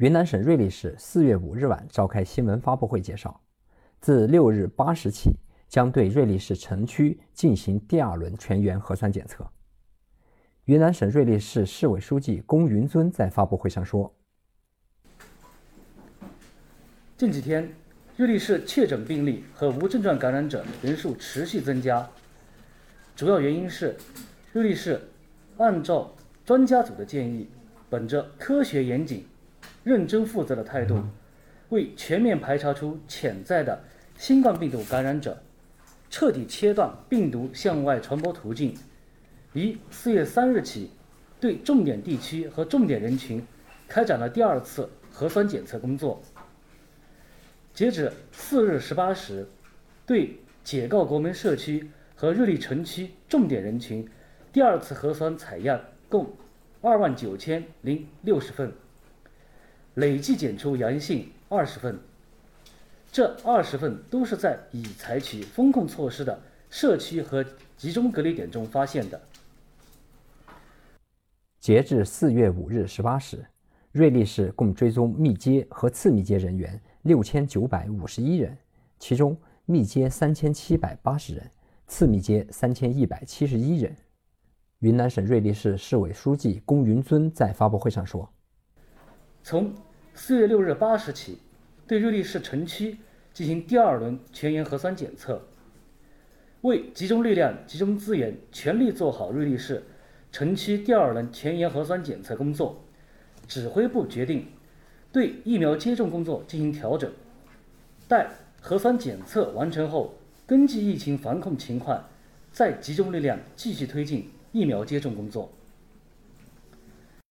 云南省瑞丽市四月五日晚召开新闻发布会介绍，自六日八时起，将对瑞丽市城区进行第二轮全员核酸检测。云南省瑞丽市市委书记龚云尊在发布会上说：“近几天，瑞丽市确诊病例和无症状感染者人数持续增加，主要原因是瑞丽市按照专家组的建议，本着科学严谨。”认真负责的态度，为全面排查出潜在的新冠病毒感染者，彻底切断病毒向外传播途径，于四月三日起，对重点地区和重点人群开展了第二次核酸检测工作。截止四日十八时，对解告国门社区和瑞丽城区重点人群，第二次核酸采样共二万九千零六十份。累计检出阳性二十份，这二十份都是在已采取风控措施的社区和集中隔离点中发现的。截至四月五日十八时，瑞丽市共追踪密接和次密接人员六千九百五十一人，其中密接三千七百八十人，次密接三千一百七十一人。云南省瑞丽市市委书记龚云尊在发布会上说。从四月六日八时起，对瑞丽市城区进行第二轮全员核酸检测。为集中力量、集中资源，全力做好瑞丽市城区第二轮全员核酸检测工作，指挥部决定对疫苗接种工作进行调整。待核酸检测完成后，根据疫情防控情况，再集中力量继续推进疫苗接种工作。